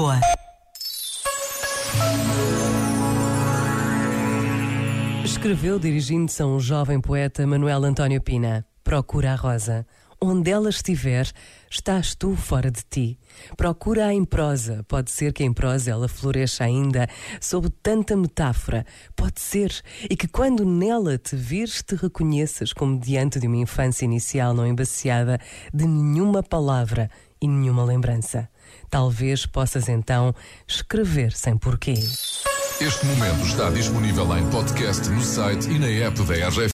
Lisboa. Escreveu dirigindo-se a um jovem poeta Manuel António Pina. Procura a rosa. Onde ela estiver, estás tu fora de ti. Procura-a em prosa. Pode ser que em prosa ela floresça ainda, sob tanta metáfora. Pode ser. E que quando nela te vires, te reconheças como diante de uma infância inicial não embaciada de nenhuma palavra e nenhuma lembrança. Talvez possas então escrever sem porquê. Este momento está disponível em podcast no site e na app da RGF.